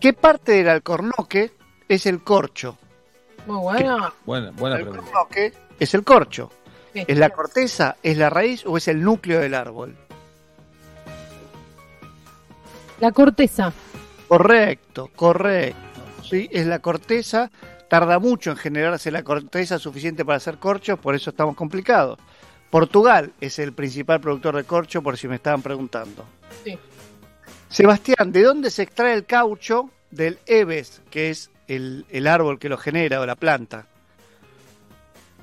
¿Qué parte del alcornoque es el corcho? Muy bueno. Buena, buena El pregunta. alcornoque es el corcho. Sí. ¿Es la corteza, es la raíz o es el núcleo del árbol? La corteza. Correcto, correcto. Sí, es la corteza. Tarda mucho en generarse la corteza suficiente para hacer corchos, por eso estamos complicados. Portugal es el principal productor de corcho, por si me estaban preguntando. Sí. Sebastián, ¿de dónde se extrae el caucho del Eves, que es el, el árbol que lo genera o la planta?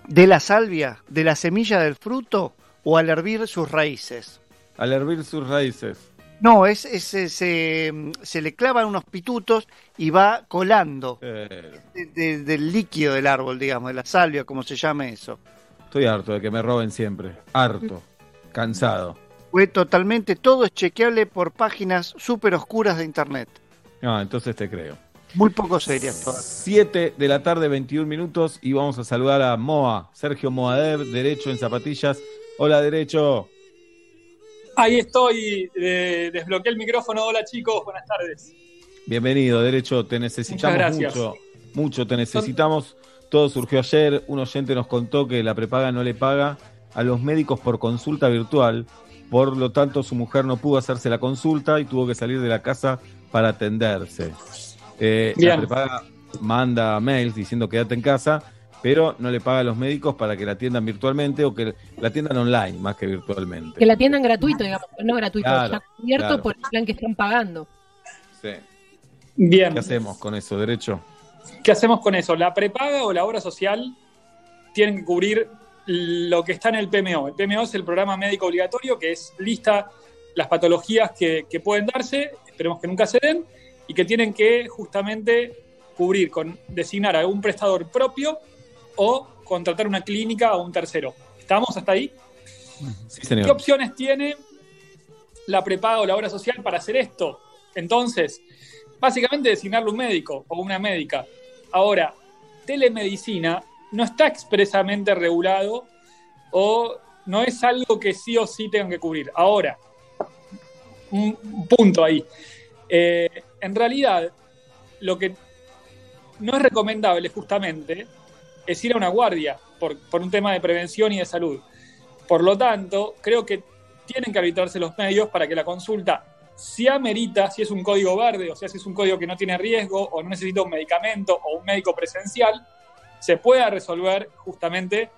¿De la salvia, de la semilla del fruto o al hervir sus raíces? Al hervir sus raíces. No, es, es- es, se, se le clavan unos pitutos y va colando Eh, de- de- del líquido del árbol, digamos, de la salvia, como se llame eso. estoy harto de que me roben siempre. Harto. Cansado. Fue totalmente, todo es chequeable por páginas súper oscuras de internet. Ah, entonces te creo. Muy poco serias todas. 7 de la tarde, 21 minutos, y vamos a saludar a Moa, Sergio Moadev, Derecho en Zapatillas. Hola, Derecho. Ahí estoy, eh, desbloqueé el micrófono. Hola chicos, buenas tardes. Bienvenido, Derecho. Te necesitamos Muchas gracias. mucho. Mucho te necesitamos. Todo surgió ayer. Un oyente nos contó que la prepaga no le paga a los médicos por consulta virtual. Por lo tanto, su mujer no pudo hacerse la consulta y tuvo que salir de la casa para atenderse. Eh, la prepaga manda mails diciendo quédate en casa, pero no le paga a los médicos para que la atiendan virtualmente o que la atiendan online más que virtualmente. Que la atiendan gratuito, digamos. No gratuito, Claro, ya cubierto claro. por el plan que están pagando. Sí. Bien, ¿Qué hacemos con eso, Derecho? ¿qué hacemos con eso? ¿La prepaga o la obra social tienen que cubrir lo que está en el PMO? El PMO es el programa médico obligatorio que es lista las patologías que, que pueden darse, esperemos que nunca se den, y que tienen que justamente cubrir con designar a un prestador propio o contratar una clínica o un tercero. ¿Estamos hasta ahí? Sí, ¿Qué opciones tiene la prepaga o la obra social para hacer esto? Entonces, básicamente designarle un médico o una médica. Ahora, telemedicina no está expresamente regulado o no es algo que sí o sí tengan que cubrir. Ahora, un un punto ahí. Eh, en realidad, lo que no es recomendable justamente es ir a una guardia por, por un tema de prevención y de salud. Por lo tanto, creo que tienen que arbitrarse los medios para que la consulta, si amerita, si es un código verde, o sea, si es un código que no tiene riesgo o no necesita un medicamento o un médico presencial, se pueda resolver justamente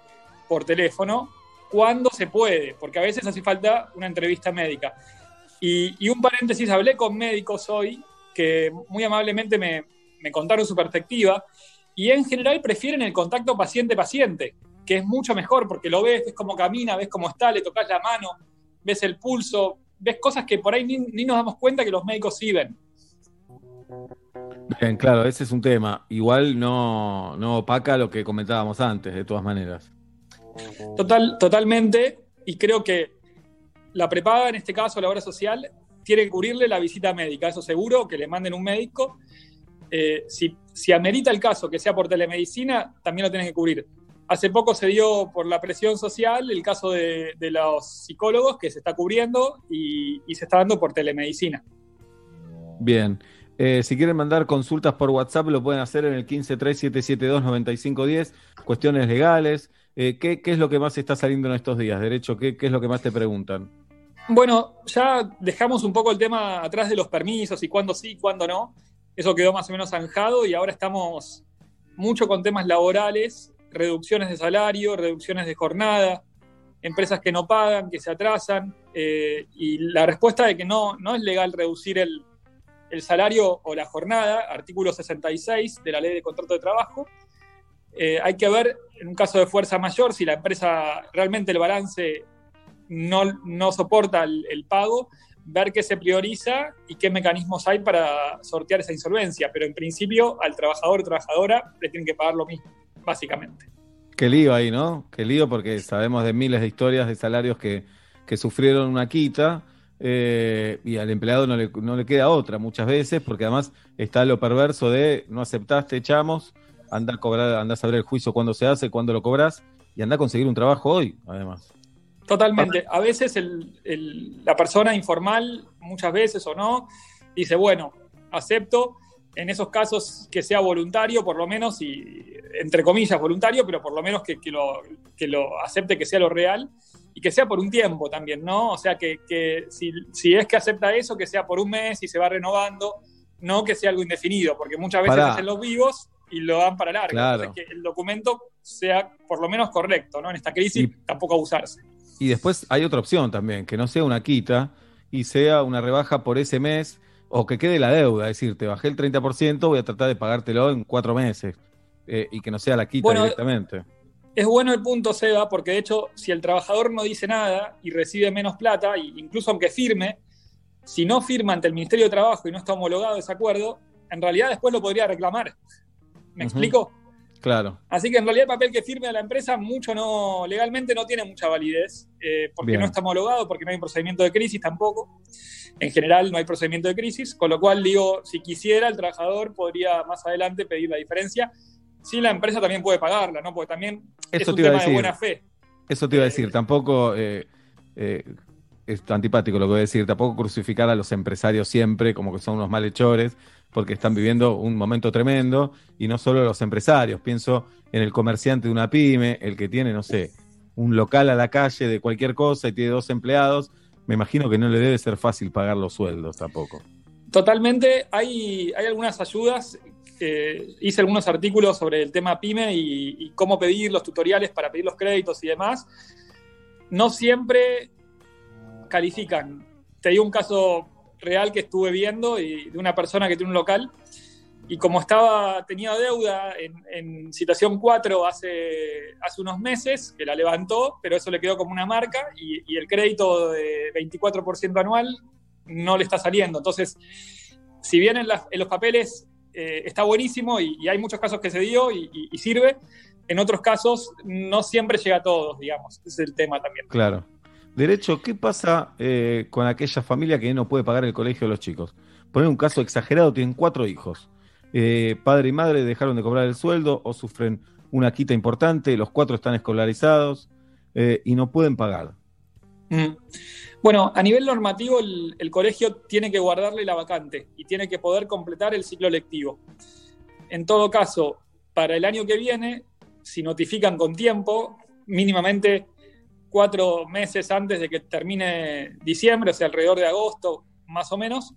por teléfono cuando se puede, porque a veces hace falta una entrevista médica. Y, un paréntesis, hablé con médicos hoy que muy amablemente me, me contaron su perspectiva y en general prefieren el contacto paciente-paciente, que es mucho mejor porque lo ves, ves cómo camina, ves cómo está, le tocas la mano, ves el pulso, ves cosas que por ahí ni, ni nos damos cuenta que los médicos sí ven. Bien, claro, ese es un tema. Igual no, no opaca lo que comentábamos antes, de todas maneras. Total, totalmente, y creo que la prepaga, en este caso la obra social, tiene que cubrirle la visita médica, eso seguro, que le manden un médico. Eh, si, si amerita el caso que sea por telemedicina, también lo tienen que cubrir. Hace poco se dio por la presión social el caso de, de los psicólogos que se está cubriendo y, y se está dando por telemedicina. Bien. Eh, si quieren mandar consultas por WhatsApp, lo pueden hacer en el 1537729510. Cuestiones legales. Eh, ¿qué, qué es lo que más está saliendo en estos días? Derecho, ¿qué, qué es lo que más te preguntan? Bueno, ya dejamos un poco el tema atrás de los permisos y cuándo sí, cuándo no. Eso quedó más o menos zanjado y ahora estamos mucho con temas laborales, reducciones de salario, reducciones de jornada, empresas que no pagan, que se atrasan, eh, y la respuesta de que no, no es legal reducir el, el salario o la jornada, artículo 66 de la ley de contrato de trabajo. Eh, hay que ver, en un caso de fuerza mayor, si la empresa realmente el balance no, no soporta el, pago, ver qué se prioriza y qué mecanismos hay para sortear esa insolvencia. Pero en principio, al trabajador o trabajadora le tienen que pagar lo mismo, básicamente. Qué lío ahí, ¿no? Qué lío porque sabemos de miles de historias de salarios que, que sufrieron una quita eh, y al empleado no le, no le queda otra muchas veces porque además está lo perverso de no aceptaste, echamos, anda a cobrar, anda a saber el juicio cuándo se hace, cuándo lo cobras y anda a conseguir un trabajo hoy, además. Totalmente. A veces la persona informal, muchas veces o no, dice, bueno, acepto, en esos casos que sea voluntario, por lo menos, y entre comillas voluntario, pero por lo menos que lo, que lo acepte que sea lo real y que sea por un tiempo también, ¿no? O sea, que, que si, si es que acepta eso, que sea por un mes y se va renovando, no que sea algo indefinido, porque muchas veces Pará. hacen los vivos y lo dan para largo. Claro. Entonces, que el documento sea por lo menos correcto, ¿no? En esta crisis Y- tampoco abusarse. Y después hay otra opción también, que no sea una quita y sea una rebaja por ese mes o que quede la deuda, es decir, te bajé el 30%, voy a tratar de pagártelo en cuatro meses eh, y que no sea la quita Bueno, directamente. Es bueno el punto, Seba, porque de hecho, si el trabajador no dice nada y recibe menos plata, incluso aunque firme, si no firma ante el Ministerio de Trabajo y no está homologado ese acuerdo, en realidad después lo podría reclamar. ¿Me explico? Claro, Así que en realidad el papel que firme la empresa mucho no, legalmente no tiene mucha validez, eh, porque Bien. no está homologado, porque no hay un procedimiento de crisis tampoco. En general no hay procedimiento de crisis, con lo cual digo, si quisiera, el trabajador podría más adelante pedir la diferencia. Sí, la empresa también puede pagarla, ¿no? Porque también es eso un te iba a tema de decir. buena fe. Eso te iba a Eh, decir, tampoco eh, eh, es antipático lo que voy a decir, tampoco crucificar a los empresarios siempre como que son unos malhechores, porque están viviendo un momento tremendo, y no solo los empresarios, pienso en el comerciante de una pyme, el que tiene, no sé, un local a la calle de cualquier cosa y tiene dos empleados, me imagino que no le debe ser fácil pagar los sueldos tampoco. Totalmente, hay, hay algunas ayudas. Eh, hice algunos artículos sobre el tema PyME y, y cómo pedir los tutoriales para pedir los créditos y demás. No siempre califican. Te digo un caso real que estuve viendo y de una persona que tiene un local y como estaba tenía deuda en, en situación 4 hace, hace unos meses, que la levantó, pero eso le quedó como una marca y, y el crédito de 24% anual no le está saliendo. Entonces, si bien en, las- en los papeles eh, está buenísimo y, hay muchos casos que se dio y, sirve, en otros casos no siempre llega a todos, digamos. Ese es el tema también. Claro. Derecho, ¿qué pasa eh, con aquella familia que no puede pagar el colegio de los chicos? Poner un caso exagerado, tienen cuatro hijos. Eh, padre y madre dejaron de cobrar el sueldo o sufren una quita importante, los cuatro están escolarizados y no pueden pagar. Mm. Bueno, a nivel normativo, el, colegio tiene que guardarle la vacante y tiene que poder completar el ciclo lectivo. En todo caso, para el año que viene, si notifican con tiempo, mínimamente cuatro meses antes de que termine diciembre, o sea, alrededor de agosto, más o menos,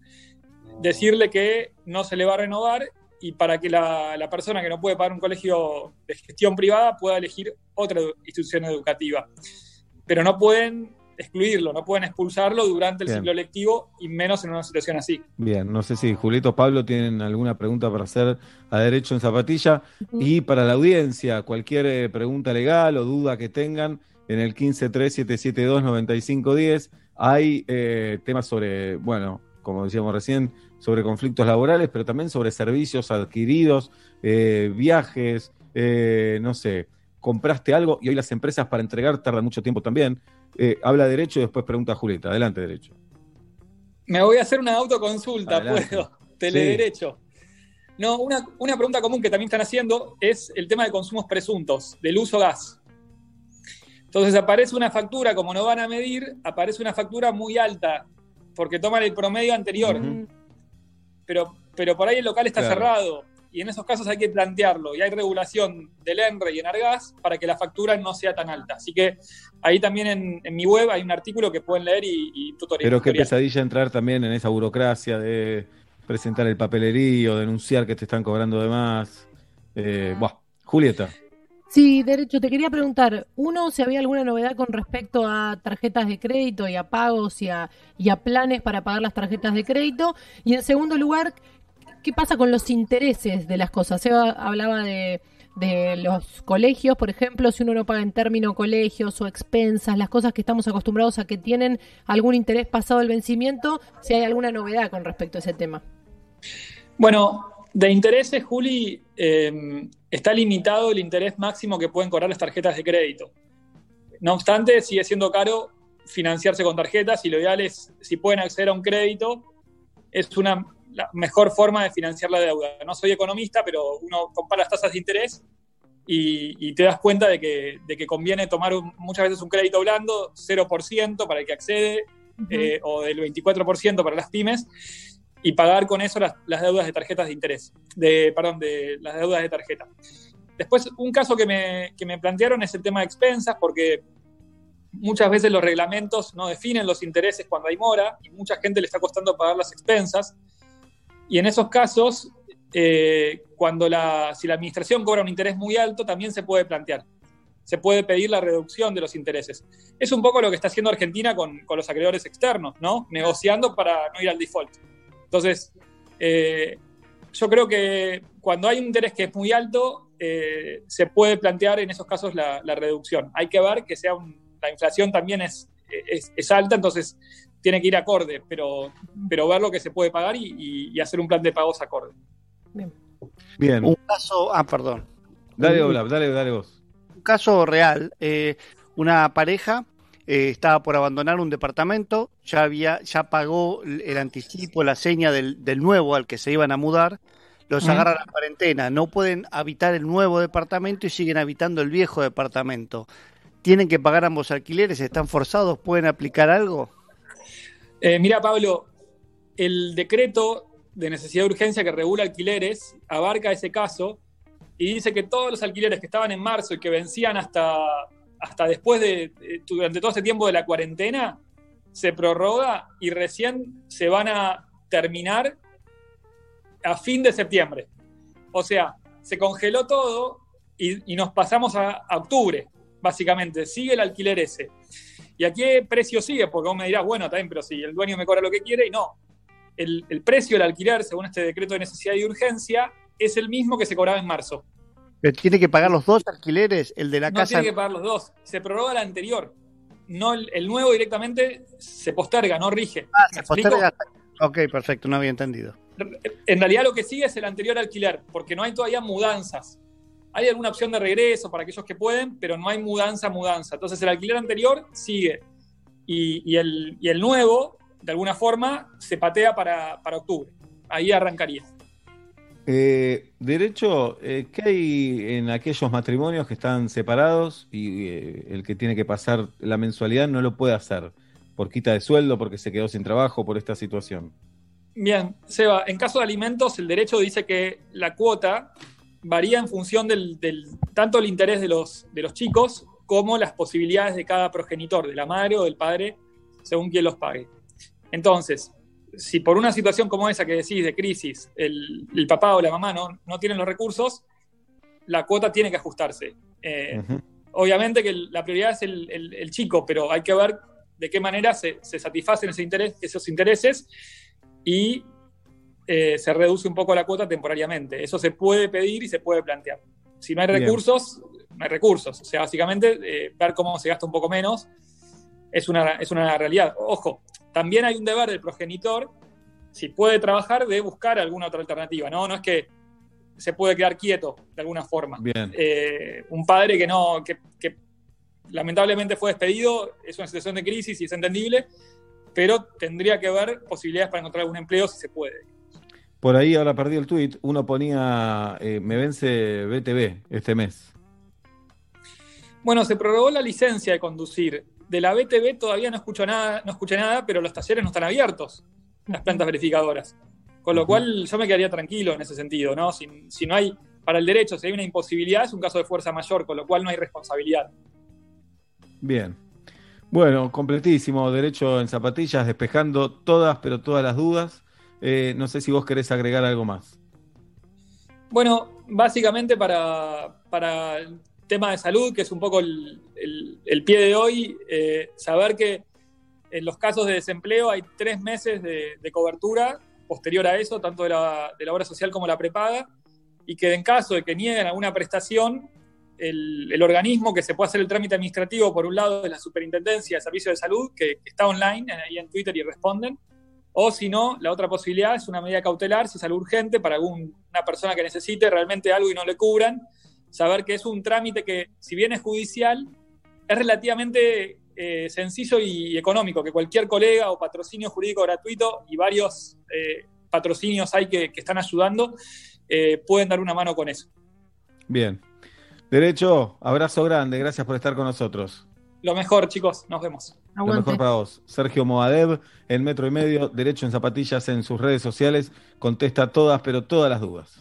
decirle que no se le va a renovar y para que la, la persona que no puede pagar un colegio de gestión privada pueda elegir otra institución educativa. Pero no pueden excluirlo, no pueden expulsarlo durante el Bien. ciclo lectivo y menos en una situación así. Bien, no sé si Julito o Pablo tienen alguna pregunta para hacer a Derecho en Zapatilla. Y para la audiencia, cualquier eh, pregunta legal o duda que tengan, en el 1537729510 hay eh, temas sobre, bueno, como decíamos recién, sobre conflictos laborales, pero también sobre servicios adquiridos, eh, viajes, eh, no sé, compraste algo y hoy las empresas para entregar tardan mucho tiempo también. Eh, habla Derecho y después pregunta a Julieta. Adelante, Derecho. Me voy a hacer una autoconsulta, Adelante. puedo. Telederecho. No, una, una pregunta común que también están haciendo es el tema de consumos presuntos, del uso gas. Entonces aparece una factura, como no van a medir, aparece una factura muy alta, porque toman el promedio anterior. Pero, pero por ahí el local está Claro. cerrado y en esos casos hay que plantearlo y hay regulación del ENRE y Enargas para que la factura no sea tan alta. Así que ahí también en, en mi web hay un artículo que pueden leer y, y tutorial. Pero qué pesadilla entrar también en esa burocracia de presentar el papelerío, denunciar que te están cobrando de más. Eh, buah. Julieta, Sí, derecho, te quería preguntar, uno, si había alguna novedad con respecto a tarjetas de crédito y a pagos y a, y a planes para pagar las tarjetas de crédito, y en segundo lugar, ¿qué pasa con los intereses de las cosas? Seba hablaba de, los colegios, por ejemplo, si uno no paga en término colegios o expensas, las cosas que estamos acostumbrados a que tienen algún interés pasado el vencimiento, si hay alguna novedad con respecto a ese tema. Bueno, de intereses, Juli, eh, está limitado el interés máximo que pueden cobrar las tarjetas de crédito. No obstante, sigue siendo caro financiarse con tarjetas y lo ideal es, si pueden acceder a un crédito, es una la mejor forma de financiar la deuda. No soy economista, pero uno compara las tasas de interés y, y te das cuenta de que, de que conviene tomar un- muchas veces un crédito blando, 0% para el que accede, eh, o del 24% para las pymes. y pagar con eso las, las, deudas de tarjetas de interés, de, perdón, de las deudas de tarjeta. Después, un caso que me, que me plantearon es el tema de expensas, porque muchas veces los reglamentos no definen los intereses cuando hay mora y mucha gente le está costando pagar las expensas. Y en esos casos, eh, cuando la, si la administración cobra un interés muy alto, también se puede plantear. Se puede pedir la reducción de los intereses. Es un poco lo que está haciendo Argentina con, con los acreedores externos, ¿no? Negociando para no ir al default. Entonces, eh, yo creo que cuando hay un interés que es muy alto, eh, se puede plantear en esos casos la, la, reducción. Hay que ver que sea un, la inflación también es, es, es, alta, entonces tiene que ir acorde, pero, pero ver lo que se puede pagar y, y, y hacer un plan de pagos acorde. Bien. Bien. Un caso, ah, perdón. Dale, Olaf, dale, dale vos. Un caso real, eh, una pareja eh, estaba por abandonar un departamento, ya había, ya pagó el anticipo, la seña del, del nuevo al que se iban a mudar, los agarra la cuarentena, no pueden habitar el nuevo departamento y siguen habitando el viejo departamento. ¿Tienen que pagar ambos alquileres? ¿Están forzados? ¿Pueden aplicar algo? Eh, mira, Pablo, el decreto de necesidad de urgencia que regula alquileres abarca ese caso y dice que todos los alquileres que estaban en marzo y que vencían hasta hasta después de, durante todo ese tiempo de la cuarentena, se prorroga y recién se van a terminar a fin de septiembre. O sea, se congeló todo y, nos pasamos a, a, octubre, básicamente. Sigue el alquiler ese. ¿Y a qué precio sigue? Porque vos me dirás, bueno, también, pero si el dueño me cobra lo que quiere, y no. El, el precio del alquiler, según este decreto de necesidad y urgencia, es el mismo que se cobraba en marzo. Pero tiene que pagar los dos alquileres, el de la no casa. No tiene que pagar los dos. Se prorroga el anterior. No, el, el nuevo directamente se posterga, no rige. Ah, se posterga. Ok, perfecto, no había entendido. En realidad lo que sigue es el anterior alquiler, porque no hay todavía mudanzas. Hay alguna opción de regreso para aquellos que pueden, pero no hay mudanza, mudanza. Entonces el alquiler anterior sigue. Y, y, el, y el, nuevo, de alguna forma, se patea para, para octubre. Ahí arrancaría. Eh, derecho, eh, ¿qué hay en aquellos matrimonios que están separados y eh, el que tiene que pasar la mensualidad no lo puede hacer por quita de sueldo, porque se quedó sin trabajo, por esta situación? Bien, Seba, en caso de alimentos, el derecho dice que la cuota varía en función del, del tanto el interés de los, de los chicos como las posibilidades de cada progenitor, de la madre o del padre, según quien los pague. Entonces, si por una situación como esa que decís de crisis, el, el papá o la mamá no, no, tienen los recursos, la cuota tiene que ajustarse. Eh, uh -huh. Obviamente que la prioridad es el, el, el, chico, pero hay que ver de qué manera se, se satisfacen ese interés, esos intereses y eh, se reduce un poco la cuota temporariamente. Eso se puede pedir y se puede plantear. Si no hay recursos, Bien. no hay recursos. O sea, básicamente eh, ver cómo se gasta un poco menos es una, es una realidad. Ojo, también hay un deber del progenitor, si puede trabajar, de buscar alguna otra alternativa, ¿no? No es que se puede quedar quieto de alguna forma. Eh, un padre que no, que, que, lamentablemente fue despedido, es una situación de crisis y es entendible, pero tendría que haber posibilidades para encontrar algún empleo si se puede. Por ahí ahora perdí el tweet, uno ponía, eh, me vence BTV este mes. Bueno, se prorrogó la licencia de conducir de la BTV todavía no escucho nada, no escuché nada, pero los talleres no están abiertos, las plantas verificadoras. Con lo uh -huh. cual yo me quedaría tranquilo en ese sentido, ¿no? Si, si, no hay, para el derecho, si hay una imposibilidad, es un caso de fuerza mayor, con lo cual no hay responsabilidad. Bien. Bueno, completísimo, derecho en zapatillas, despejando todas, pero todas las dudas. Eh, no sé si vos querés agregar algo más. Bueno, básicamente para, para tema de salud, que es un poco el, el, el pie de hoy, eh, saber que en los casos de desempleo hay tres meses de, cobertura posterior a eso, tanto de la, de la, obra social como la prepaga, y que en caso de que nieguen alguna prestación, el, el, organismo que se puede hacer el trámite administrativo, por un lado, es la Superintendencia de Servicios de Salud, que está online, ahí en Twitter y responden, o si no, la otra posibilidad es una medida cautelar, si es algo urgente para alguna persona que necesite realmente algo y no le cubran, saber que es un trámite que, si bien es judicial, es relativamente eh, sencillo y económico, que cualquier colega o patrocinio jurídico gratuito y varios eh, patrocinios hay que, que están ayudando, eh, pueden dar una mano con eso. Bien. Derecho, abrazo grande, gracias por estar con nosotros. Lo mejor, chicos, nos vemos. Lo mejor para vos. Sergio Moadev, en metro y medio, derecho en zapatillas en sus redes sociales, contesta todas, pero todas las dudas.